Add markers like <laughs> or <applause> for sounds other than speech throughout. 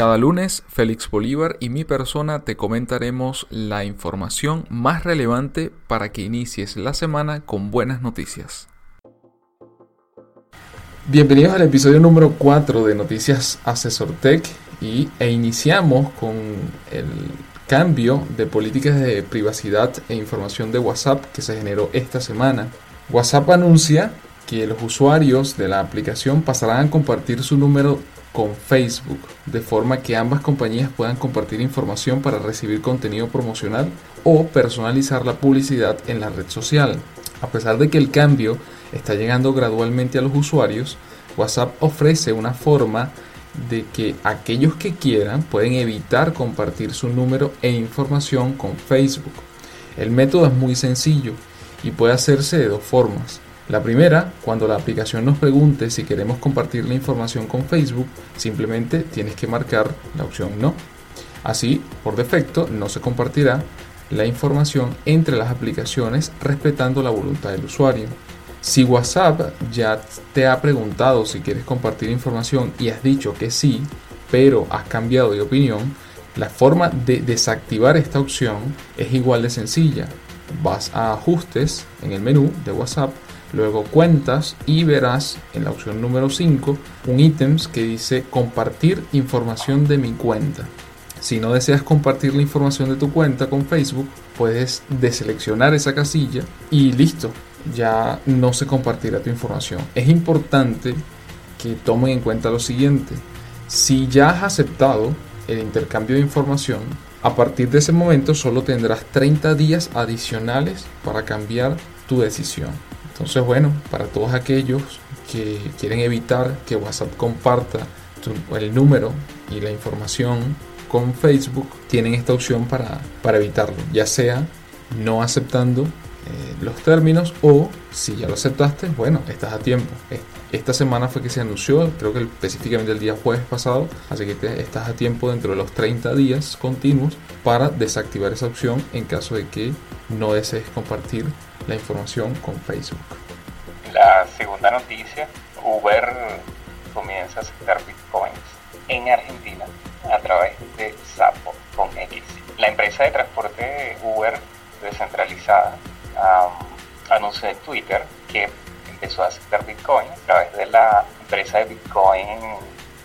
Cada lunes, Félix Bolívar y mi persona te comentaremos la información más relevante para que inicies la semana con buenas noticias. Bienvenidos al episodio número 4 de Noticias Asesor Tech y, e iniciamos con el cambio de políticas de privacidad e información de WhatsApp que se generó esta semana. WhatsApp anuncia que los usuarios de la aplicación pasarán a compartir su número con Facebook, de forma que ambas compañías puedan compartir información para recibir contenido promocional o personalizar la publicidad en la red social. A pesar de que el cambio está llegando gradualmente a los usuarios, WhatsApp ofrece una forma de que aquellos que quieran pueden evitar compartir su número e información con Facebook. El método es muy sencillo y puede hacerse de dos formas. La primera, cuando la aplicación nos pregunte si queremos compartir la información con Facebook, simplemente tienes que marcar la opción no. Así, por defecto, no se compartirá la información entre las aplicaciones respetando la voluntad del usuario. Si WhatsApp ya te ha preguntado si quieres compartir información y has dicho que sí, pero has cambiado de opinión, la forma de desactivar esta opción es igual de sencilla. Vas a ajustes en el menú de WhatsApp Luego cuentas y verás en la opción número 5 un ítems que dice compartir información de mi cuenta. Si no deseas compartir la información de tu cuenta con Facebook, puedes deseleccionar esa casilla y listo, ya no se compartirá tu información. Es importante que tomen en cuenta lo siguiente. Si ya has aceptado el intercambio de información, a partir de ese momento solo tendrás 30 días adicionales para cambiar tu decisión. Entonces, bueno, para todos aquellos que quieren evitar que WhatsApp comparta el número y la información con Facebook, tienen esta opción para, para evitarlo, ya sea no aceptando eh, los términos o si ya lo aceptaste, bueno, estás a tiempo. Esta semana fue que se anunció, creo que específicamente el día jueves pasado, así que estás a tiempo dentro de los 30 días continuos para desactivar esa opción en caso de que no desees compartir la información con Facebook. La segunda noticia, Uber comienza a aceptar bitcoins en Argentina a través de Sapo con X. La empresa de transporte Uber descentralizada anunció en Twitter que empezó a aceptar bitcoin a través de la empresa de bitcoin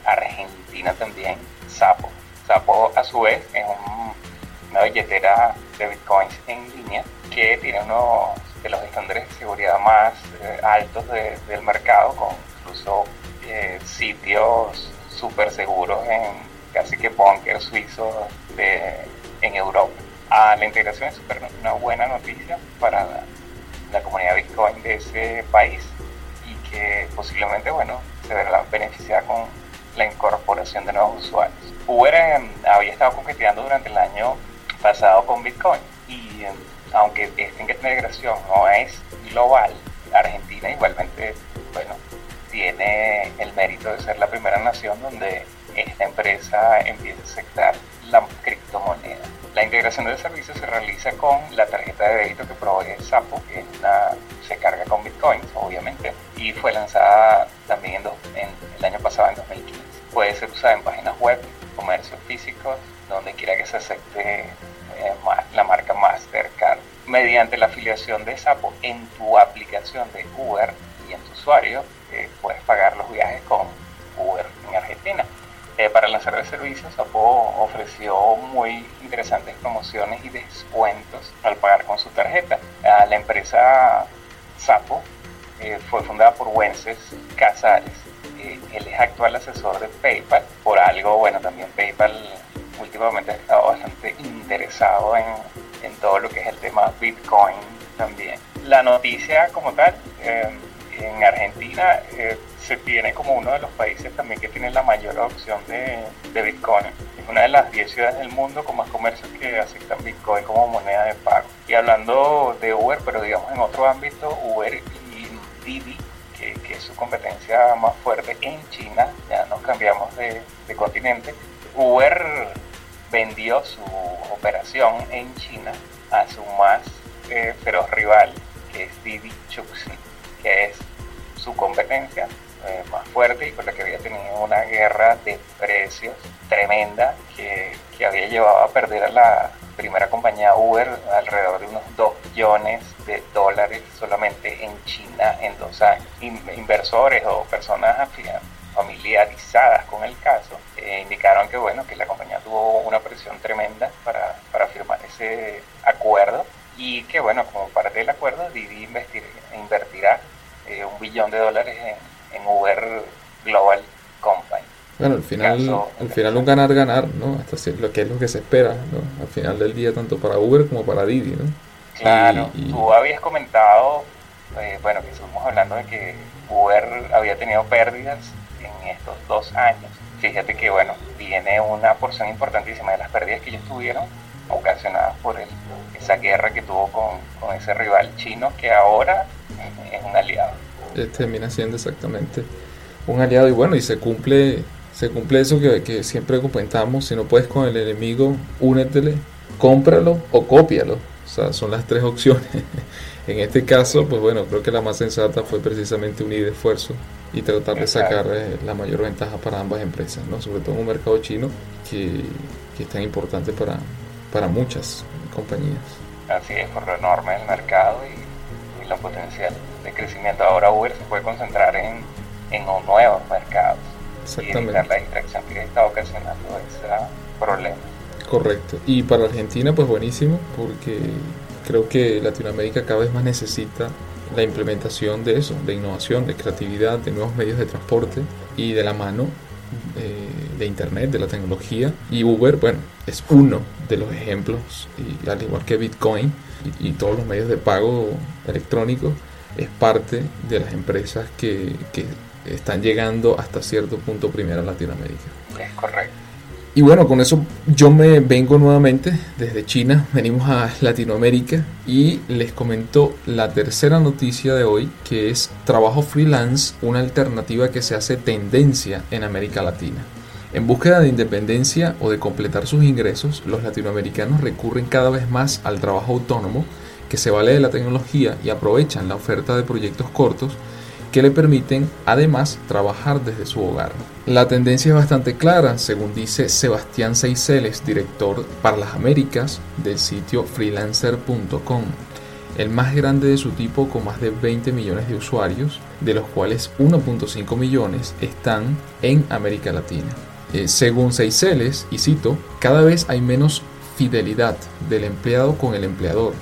argentina también, Sapo. Sapo a su vez es una billetera de bitcoins en línea que tiene uno de los estándares de seguridad más eh, altos del mercado, con incluso eh, sitios súper seguros en casi que bunkers suizos en Europa. Ah, la integración es super, una buena noticia para la, comunidad Bitcoin de ese país y que posiblemente bueno, se verá beneficiada con la incorporación de nuevos usuarios. Uber eh, había estado compitiendo durante el año pasado con Bitcoin y aunque esta integración no es global, Argentina igualmente, bueno, tiene el mérito de ser la primera nación donde esta empresa empieza a aceptar la criptomoneda. La integración del servicio se realiza con la tarjeta de débito que provee Sapo, que se carga con bitcoins, obviamente, y fue lanzada también en, el año pasado, en 2015. Puede ser usada en páginas web, comercios físicos, donde quiera que se acepte Mediante la afiliación de Sapo en tu aplicación de Uber y en tu usuario, eh, puedes pagar los viajes con Uber en Argentina. Eh, para lanzar el servicio, Sapo ofreció muy interesantes promociones y descuentos al pagar con su tarjeta. la empresa Sapo fue fundada por Wences Casares. él es actual asesor de PayPal. Por algo, bueno, también PayPal últimamente he estado bastante interesado en, en, todo lo que es el tema Bitcoin también. La noticia como tal, eh, en Argentina eh, se tiene como uno de los países también que tiene la mayor opción de, de Bitcoin. una de las 10 ciudades del mundo con más comercios que aceptan Bitcoin como moneda de pago. Y hablando de Uber, pero digamos en otro ámbito, Uber y Didi, que, es su competencia más fuerte en China, ya nos cambiamos de, continente, Uber vendió su operación en China a su más eh, feroz rival, que es Didi Chuxi, que es su competencia eh, más fuerte y con la que había tenido una guerra de precios tremenda que, que, había llevado a perder a la primera compañía Uber alrededor de unos 2 billones de dólares solamente en China en dos años. inversores o personas familiarizadas con el caso eh, indicaron que bueno que la compañía tuvo una presión tremenda para, para firmar ese acuerdo y que bueno como parte del acuerdo Didi invertirá eh, un billón de dólares en en Uber Global Company. Bueno, al final, al final un ganar-ganar, ¿no? Hasta lo que es lo que se espera, ¿no? Al final del día, tanto para Uber como para Didi, ¿no? Claro, tú habías comentado, eh, bueno, que estuvimos hablando de que Uber había tenido pérdidas en estos dos años. Fíjate que, bueno, viene una porción importantísima de las pérdidas que ellos tuvieron ocasionadas por el, esa guerra que tuvo con, con ese rival chino que ahora es un aliado. Eh, termina siendo exactamente un aliado y bueno, y se cumple, se cumple eso que, que siempre comentamos, si no puedes con el enemigo, únetele, cómpralo o cópialo. O sea, son las tres opciones. <laughs> en este caso, pues bueno, creo que la más sensata fue precisamente unir esfuerzo y tratar de sacar eh, la mayor ventaja para ambas empresas, ¿no? sobre todo en un mercado chino que, que es tan importante para, para muchas compañías. Así es, por lo enorme del mercado y, y lo potencial de crecimiento. Ahora Uber se puede concentrar en, en nuevos mercados y evitar la distracción que está ocasionando ese problema. Correcto. Y para Argentina, pues buenísimo, porque creo que Latinoamérica cada vez más necesita la implementación de eso, de innovación, de creatividad, de nuevos medios de transporte y de la mano eh, de Internet, de la tecnología. Y Uber, bueno, es uno de los ejemplos, y al igual que Bitcoin y, y todos los medios de pago electrónicos, es parte de las empresas que, que están llegando hasta cierto punto primero a Latinoamérica. Es correcto. Y bueno, con eso yo me vengo nuevamente desde China, venimos a Latinoamérica y les comento la tercera noticia de hoy, que es trabajo freelance, una alternativa que se hace tendencia en América Latina. En búsqueda de independencia o de completar sus ingresos, los latinoamericanos recurren cada vez más al trabajo autónomo que se vale de la tecnología y aprovechan la oferta de proyectos cortos que le permiten además trabajar desde su hogar. La tendencia es bastante clara, según dice Sebastián Seiseles, director para las Américas del sitio freelancer.com, el más grande de su tipo con más de 20 millones de usuarios, de los cuales 1.5 millones están en América Latina. Eh, según Seiseles, y cito, cada vez hay menos fidelidad del empleado con el empleador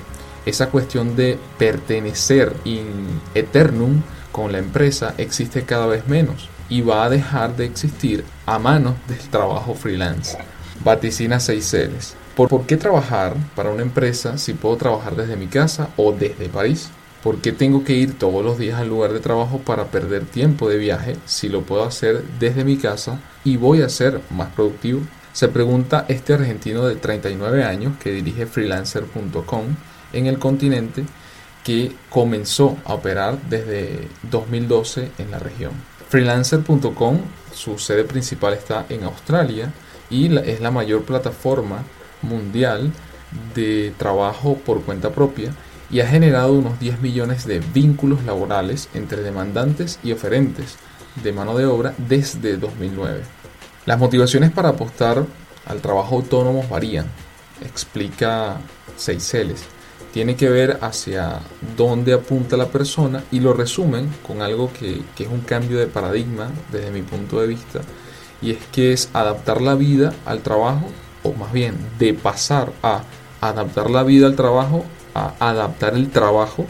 esa cuestión de pertenecer in eternum con la empresa existe cada vez menos y va a dejar de existir a manos del trabajo freelance. Vaticina Seychelles. ¿Por, ¿Por qué trabajar para una empresa si puedo trabajar desde mi casa o desde París? ¿Por qué tengo que ir todos los días al lugar de trabajo para perder tiempo de viaje si lo puedo hacer desde mi casa y voy a ser más productivo? Se pregunta este argentino de 39 años que dirige freelancer.com en el continente que comenzó a operar desde 2012 en la región. Freelancer.com, su sede principal está en Australia y es la mayor plataforma mundial de trabajo por cuenta propia y ha generado unos 10 millones de vínculos laborales entre demandantes y oferentes de mano de obra desde 2009. Las motivaciones para apostar al trabajo autónomo varían, explica Seychelles tiene que ver hacia dónde apunta la persona y lo resumen con algo que, es un cambio de paradigma desde mi punto de vista y es que es adaptar la vida al trabajo o más bien de pasar a adaptar la vida al trabajo a adaptar el trabajo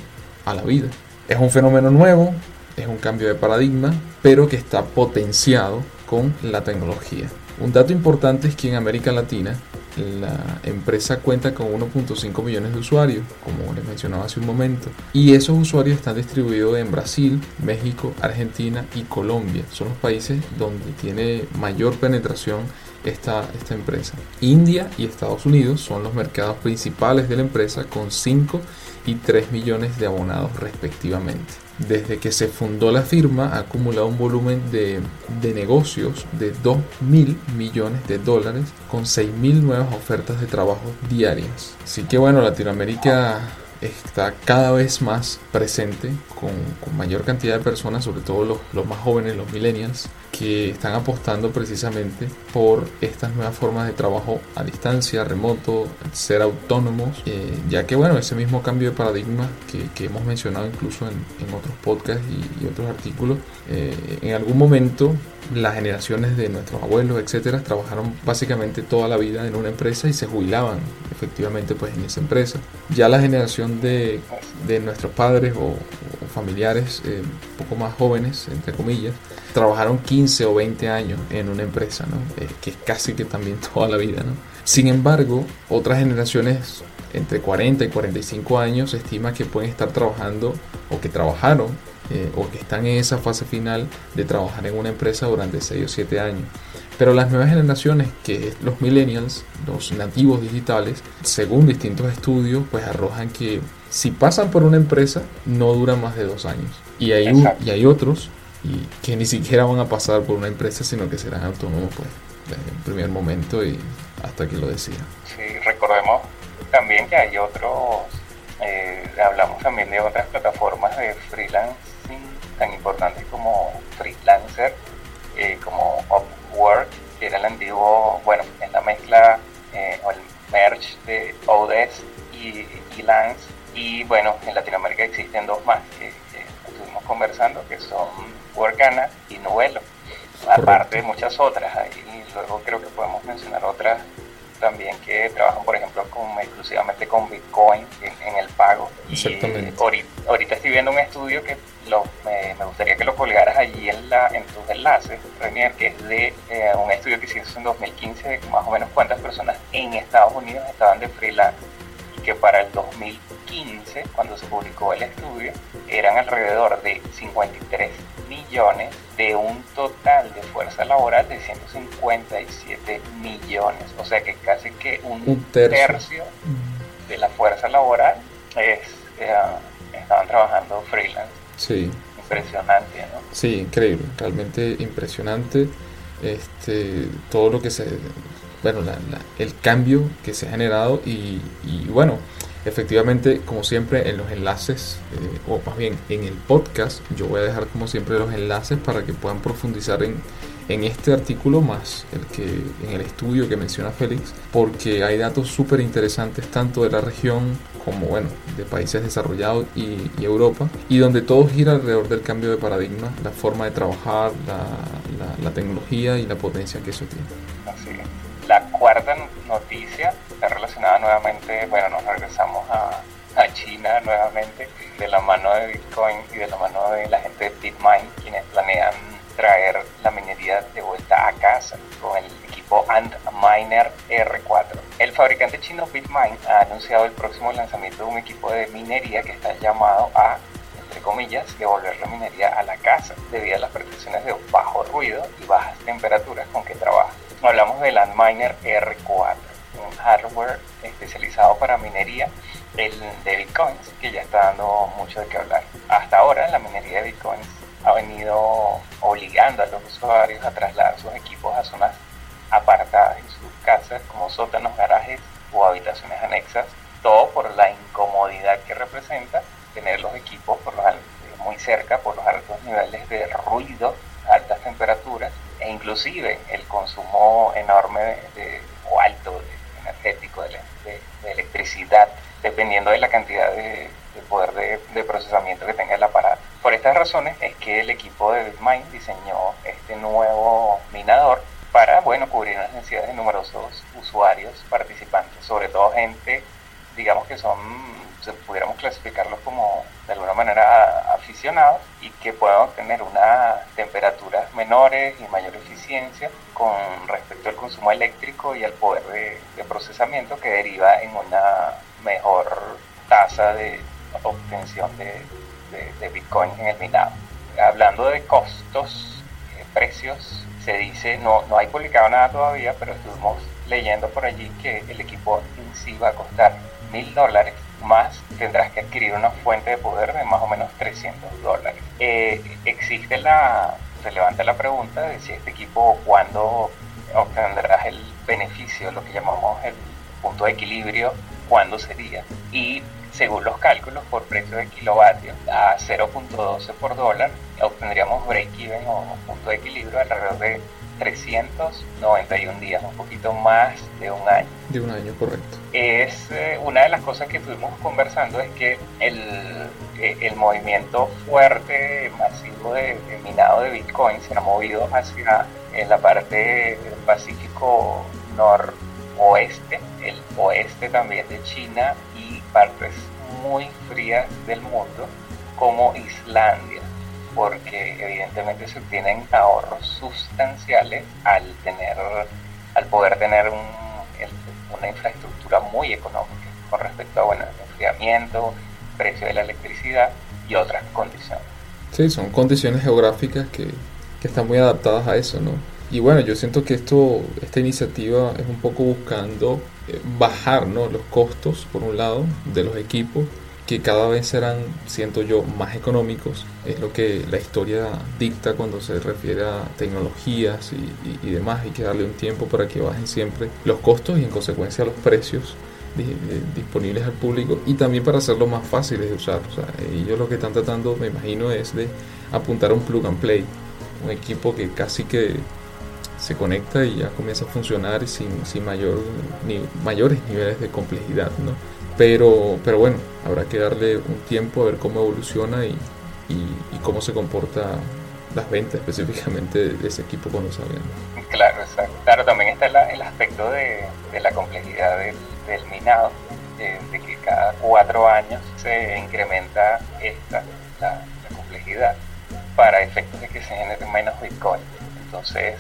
a la vida. Es un fenómeno nuevo, es un cambio de paradigma, pero que está potenciado con la tecnología. Un dato importante es que en América Latina la empresa cuenta con 1.5 millones de usuarios, como les mencionaba hace un momento, y esos usuarios están distribuidos en Brasil, México, Argentina y Colombia. Son los países donde tiene mayor penetración esta, esta empresa. India y Estados Unidos son los mercados principales de la empresa con 5 y 3 millones de abonados respectivamente. Desde que se fundó la firma ha acumulado un volumen de, de negocios de 2 mil millones de dólares con 6 mil nuevas ofertas de trabajo diarias. Así que bueno, Latinoamérica está cada vez más presente con, mayor cantidad de personas, sobre todo los, los, más jóvenes, los millennials, que están apostando precisamente por estas nuevas formas de trabajo a distancia, remoto, ser autónomos, eh, ya que bueno, ese mismo cambio de paradigma que, que hemos mencionado incluso en, en otros podcasts y, y otros artículos, eh, en algún momento las generaciones de nuestros abuelos, etcétera, trabajaron básicamente toda la vida en una empresa y se jubilaban efectivamente pues en esa empresa. Ya la generación de, de nuestros padres o, familiares eh, poco más jóvenes, entre comillas, trabajaron 15 o 20 años en una empresa. Eh, que es casi que también <laughs> toda la vida. Sin embargo, otras generaciones entre 40 y 45 años se estima que pueden estar trabajando o que trabajaron eh, o que están en esa fase final de trabajar en una empresa durante 6 o 7 años. Pero las nuevas generaciones, que es los millennials, los nativos digitales, según distintos estudios, pues arrojan que si pasan por una empresa, no duran más de dos años. Y hay, un, y hay otros y que ni siquiera van a pasar por una empresa, sino que serán autónomos pues, desde el primer momento y hasta que lo decidan. Sí, recordemos también que hay otros, eh, hablamos también de otras plataformas de freelancing tan importantes como Freelancer, eh, como Upwork, que era el antiguo, bueno, es la mezcla eh, o el merge de Odesk y, y Lance. Y bueno, en Latinoamérica existen dos más que, que estuvimos conversando, que son Workana y Novelo, aparte de muchas otras. Ahí luego creo que podemos mencionar otras también que trabajan, por ejemplo, con, exclusivamente con Bitcoin en, en el pago. Exactamente. Y ahorita, ahorita, estoy viendo un estudio que lo, me, me, gustaría que lo colgaras allí en, la, en tus enlaces, Renier, que es de eh, un estudio que se hizo en 2015 de más o menos cuántas personas en Estados Unidos estaban de freelance y que para el 2015, cuando se publicó el estudio, eran alrededor de 53 millones de un total de fuerza laboral de 157 millones. O sea que casi que un, un tercio. tercio. de la fuerza laboral es, eh, estaban trabajando freelance. Sí. Impresionante, ¿no? Sí, increíble, realmente impresionante. Este, todo lo que se, bueno, la, el cambio que se ha generado y, bueno, efectivamente, como siempre, en los enlaces, eh, o más bien en el podcast, yo voy a dejar como siempre los enlaces para que puedan profundizar en, en este artículo más el que en el estudio que menciona Félix, porque hay datos súper interesantes tanto de la región como bueno de países desarrollados y, y, Europa y donde todo gira alrededor del cambio de paradigma, la forma de trabajar, la, la, la tecnología y la potencia que eso tiene. Cuarta noticia está relacionada nuevamente, bueno, nos regresamos a, China nuevamente de la mano de Bitcoin y de la mano de la gente de DeepMind, quienes planean traer la minería de vuelta a casa con el equipo Antminer R4. El fabricante chino Bitmain ha anunciado el próximo lanzamiento de un equipo de minería que está llamado a, entre comillas, devolver la minería a la casa debido a las prestaciones de bajo ruido y bajas temperaturas con que. Hablamos del Antminer R4, un hardware especializado para minería de bitcoins que ya está dando mucho de qué hablar. Hasta ahora la minería de bitcoins ha venido obligando a los usuarios a trasladar sus equipos a zonas apartadas en sus casas como sótanos, garajes o habitaciones anexas, todo por la incomodidad que representa tener los equipos por muy cerca por los altos niveles de ruido, altas temperaturas e inclusive el consumo enorme de, o alto energético de, electricidad dependiendo de la cantidad de, poder de, procesamiento que tenga el aparato. Por estas razones es que el equipo de Bitmain diseñó este nuevo minador para, bueno, cubrir las necesidades de numerosos usuarios participantes, sobre todo gente, digamos que son, pudiéramos clasificarlos como de alguna manera aficionados que puedan obtener unas temperaturas menores y mayor eficiencia con respecto al consumo eléctrico y al poder de, procesamiento que deriva en una mejor tasa de obtención de, de, de Bitcoin en el minado. Hablando de costos, eh, precios, se dice, no, no hay publicado nada todavía, pero estuvimos leyendo por allí que el equipo en sí va a costar mil dólares más tendrás que adquirir una fuente de poder de más o menos 300 dólares. Eh, existe la, se levanta la pregunta de si este equipo cuándo obtendrás el beneficio, lo que llamamos el punto de equilibrio, cuándo sería. Y según los cálculos por precio de kilovatio a 0.12 por dólar, obtendríamos break-even o punto de equilibrio alrededor de 391 días, un poquito más de un año. De un año, correcto. Es eh, una de las cosas que estuvimos conversando es que el, eh, el movimiento fuerte, masivo de, minado de Bitcoin se ha movido hacia en la parte del Pacífico noroeste, el oeste también de China y partes muy frías del mundo como Islandia porque evidentemente se obtienen ahorros sustanciales al tener, al poder tener una infraestructura muy económica con respecto a bueno, enfriamiento, precio de la electricidad y otras condiciones. Sí, son condiciones geográficas que, que están muy adaptadas a eso, ¿no? Y bueno, yo siento que esto, esta iniciativa es un poco buscando eh, bajar ¿no? los costos, por un lado, de los equipos que cada vez serán, siento yo, más económicos. Es lo que la historia dicta cuando se refiere a tecnologías y, demás. Hay que darle un tiempo para que bajen siempre los costos y en consecuencia los precios disponibles al público y también para hacerlo más fáciles de usar. O sea, ellos lo que están tratando, me imagino, es de apuntar a un plug and play. Un equipo que casi que se conecta y ya comienza a funcionar sin, sin mayor, ni, mayores niveles de complejidad. ¿no? Pero, pero bueno, habrá que darle un tiempo a ver cómo evoluciona y, y, cómo se comporta las ventas específicamente de ese equipo cuando salgan. Claro, exacto. Claro, también está el aspecto de, la complejidad del, minado, de, que cada cuatro años se incrementa esta, la, complejidad para efectos de que se genere menos Bitcoin. Entonces,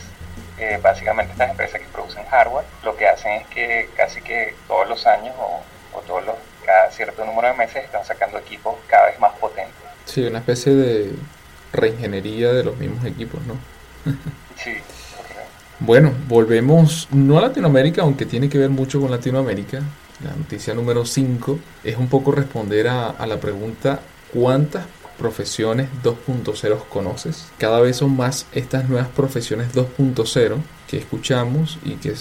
eh, básicamente estas empresas que producen hardware lo que hacen es que casi que todos los años o o todos los, cada cierto número de meses están sacando equipos cada vez más potentes. Sí, una especie de reingeniería de los mismos equipos, ¿no? <laughs> sí. Bueno, volvemos no a Latinoamérica, aunque tiene que ver mucho con Latinoamérica. La noticia número 5 es un poco responder a, a la pregunta ¿cuántas profesiones 2.0 conoces? Cada vez son más estas nuevas profesiones 2.0 que escuchamos y que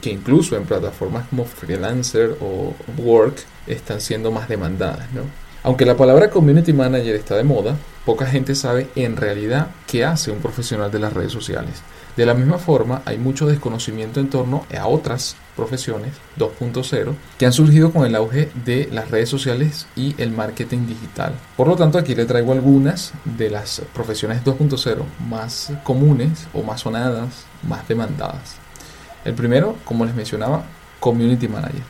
que, incluso en plataformas como Freelancer o Work están siendo más demandadas. ¿no? Aunque la palabra Community Manager está de moda, poca gente sabe en realidad qué hace un profesional de las redes sociales. De la misma forma, hay mucho desconocimiento en torno a otras profesiones 2.0 que han surgido con el auge de las redes sociales y el marketing digital. Por lo tanto, aquí le traigo algunas de las profesiones 2.0 más comunes o más sonadas, más demandadas. El primero, como les mencionaba, Community Manager.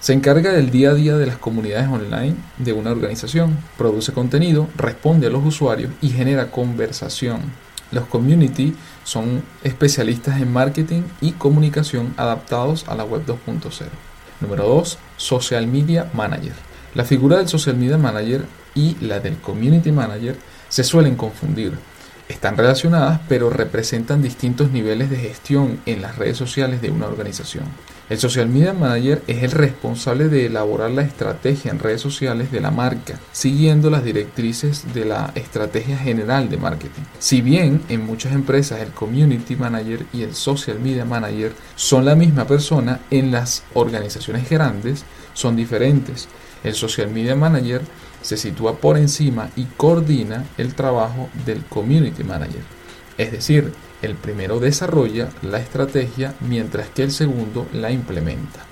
Se encarga del día a día de las comunidades online de una organización, produce contenido, responde a los usuarios y genera conversación. Los community son especialistas en marketing y comunicación adaptados a la web 2.0. Número 2. Social Media Manager. La figura del Social Media Manager y la del Community Manager se suelen confundir, están relacionadas pero representan distintos niveles de gestión en las redes sociales de una organización. El Social Media Manager es el responsable de elaborar la estrategia en redes sociales de la marca, siguiendo las directrices de la estrategia general de marketing. Si bien en muchas empresas el Community Manager y el Social Media Manager son la misma persona, en las organizaciones grandes son diferentes. El Social Media Manager se sitúa por encima y coordina el trabajo del Community Manager. Es decir, el primero desarrolla la estrategia mientras que el segundo la implementa.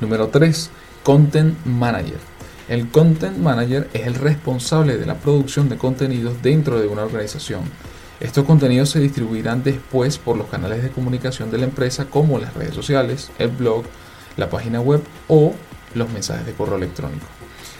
Número 3. Content Manager. El Content Manager es el responsable de la producción de contenidos dentro de una organización. Estos contenidos se distribuirán después por los canales de comunicación de la empresa como las redes sociales, el blog, la página web o los mensajes de correo electrónico.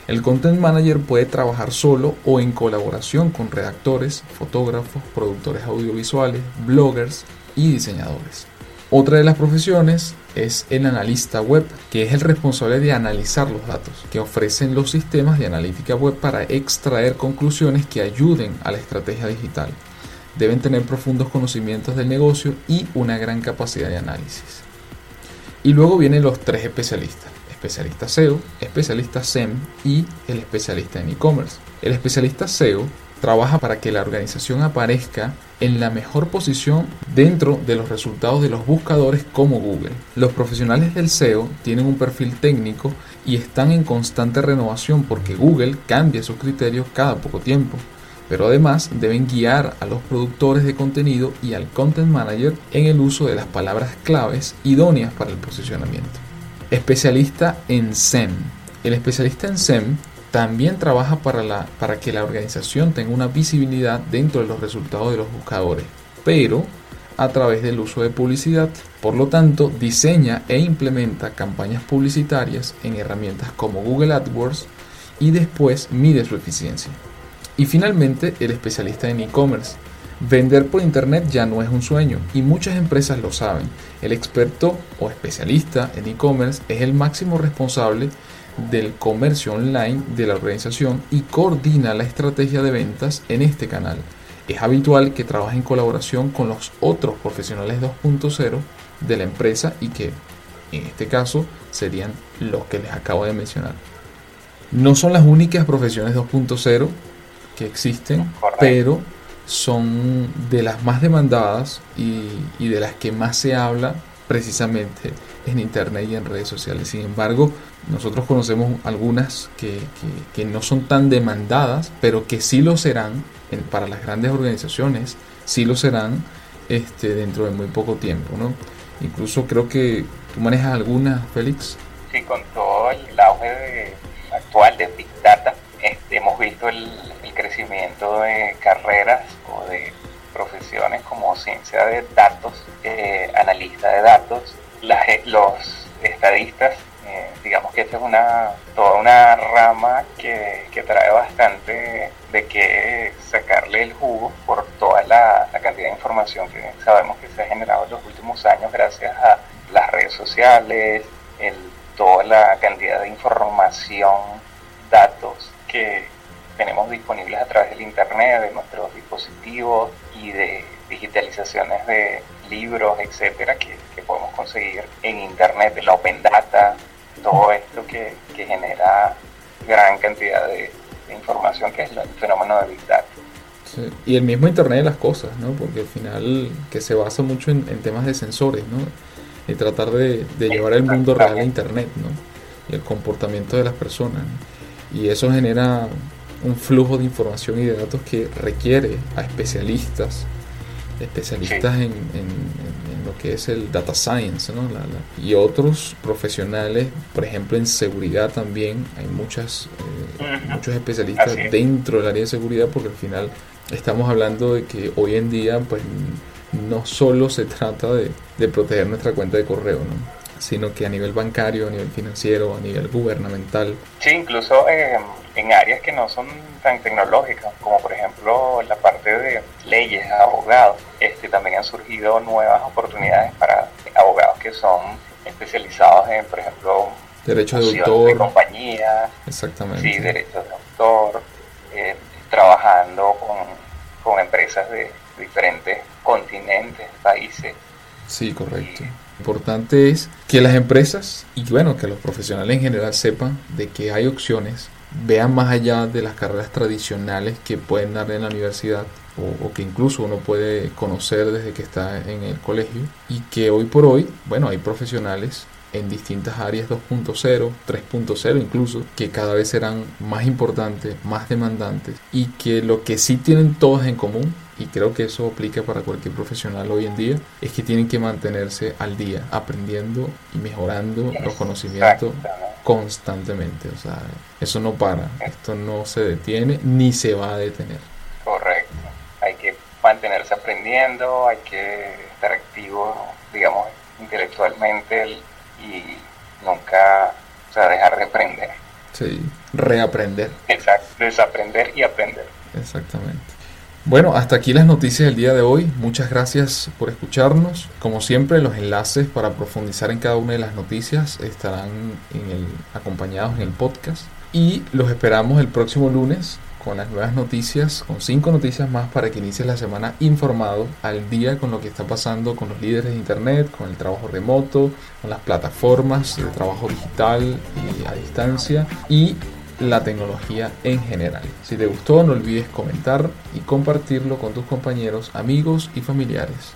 El Content Manager puede trabajar solo o en colaboración con redactores, fotógrafos, productores audiovisuales, bloggers y diseñadores. Otra de las profesiones es el analista web, que es el responsable de analizar los datos que ofrecen los sistemas de analítica web para extraer conclusiones que ayuden a la estrategia digital. deben tener profundos conocimientos del negocio y una gran capacidad de análisis. Y luego vienen los tres especialistas, especialista SEO, especialista SEM y el especialista en e-commerce. El especialista SEO trabaja para que la organización aparezca en la mejor posición dentro de los resultados de los buscadores como Google. Los profesionales del SEO tienen un perfil técnico y están en constante renovación porque Google cambia sus criterios cada poco tiempo. Pero además deben guiar a los productores de contenido y al content manager en el uso de las palabras claves idóneas para el posicionamiento. Especialista en SEM. El especialista en SEM también trabaja para, la, para que la organización tenga una visibilidad dentro de los resultados de los buscadores, pero a través del uso de publicidad. Por lo tanto, diseña e implementa campañas publicitarias en herramientas como Google AdWords y después mide su eficiencia. Y finalmente, el especialista en e-commerce. Vender por Internet ya no es un sueño y muchas empresas lo saben. El experto o especialista en e-commerce es el máximo responsable del comercio online de la organización y coordina la estrategia de ventas en este canal. Es habitual que trabaje en colaboración con los otros profesionales 2.0 de la empresa y que en este caso serían los que les acabo de mencionar. No son las únicas profesiones 2.0 que existen, pero son de las más demandadas y, y de las que más se habla precisamente en Internet y en redes sociales. Sin embargo, nosotros conocemos algunas que, no son tan demandadas, pero que sí lo serán para las grandes organizaciones, sí lo serán este, dentro de muy poco tiempo. ¿no? Incluso creo que tú manejas algunas, Félix. Sí, con todo el auge actual de Big Data, este, hemos visto el, crecimiento de carreras o de profesiones como ciencia de datos, eh, analista de datos, los estadistas eh, digamos que esta es una, toda una rama que, trae bastante de que sacarle el jugo por toda la, cantidad de información que sabemos que se ha generado en los últimos años gracias a las redes sociales, el, toda la cantidad de información, datos que tenemos disponibles a través del Internet, de nuestros dispositivos y de digitalizaciones de libros, etcétera, que, que podemos conseguir en Internet, de la Open Data, todo esto que, genera gran cantidad de, información que es el fenómeno de Big Data. Y el mismo Internet de las cosas, ¿no? Porque al final que se basa mucho en, temas de sensores, ¿no? Y tratar de, llevar el mundo real a Internet, ¿no? Y el comportamiento de las personas. Y eso genera un flujo de información y de datos que requiere a especialistas, especialistas en, lo que es el data science ¿no? y otros profesionales, por ejemplo en seguridad también hay muchas, eh, muchos especialistas dentro del área de seguridad porque al final estamos hablando de que hoy en día pues no solo se trata de, de proteger nuestra cuenta de correo, ¿no? Sino que a nivel bancario, a nivel financiero, a nivel gubernamental. Sí, incluso eh, en áreas que no son tan tecnológicas, como por ejemplo la parte de leyes, abogados, este, también han surgido nuevas oportunidades para abogados que son especializados en, por ejemplo, derechos de autor, de compañía, exactamente, sí, derechos de autor, eh, trabajando con, con empresas de diferentes continentes, países. Sí, correcto importante es que las empresas y bueno, que los profesionales en general sepan de que hay opciones, vean más allá de las carreras tradicionales que pueden dar en la universidad o, que incluso uno puede conocer desde que está en el colegio y que hoy por hoy, bueno, hay profesionales en distintas áreas 2.0, 3.0 incluso, que cada vez serán más importantes, más demandantes y que lo que sí tienen todos en común y creo que eso aplica para cualquier profesional hoy en día, es que tienen que mantenerse al día, aprendiendo y mejorando los conocimientos constantemente. O sea, eso no para, esto no se detiene ni se va a detener. Correcto, hay que mantenerse aprendiendo, hay que estar activo, digamos, intelectualmente y nunca, o sea, dejar de aprender. Sí, reaprender. Exacto, desaprender y aprender. Exactamente. Bueno, hasta aquí las noticias del día de hoy. Muchas gracias por escucharnos. Como siempre, los enlaces para profundizar en cada una de las noticias estarán acompañados en el podcast. Y los esperamos el próximo lunes con las nuevas noticias, con cinco noticias más para que inicies la semana informado al día con lo que está pasando con los líderes de Internet, con el trabajo remoto, con las plataformas de trabajo digital y a distancia y la tecnología en general. Si te gustó no olvides comentar y compartirlo con tus compañeros, amigos y familiares.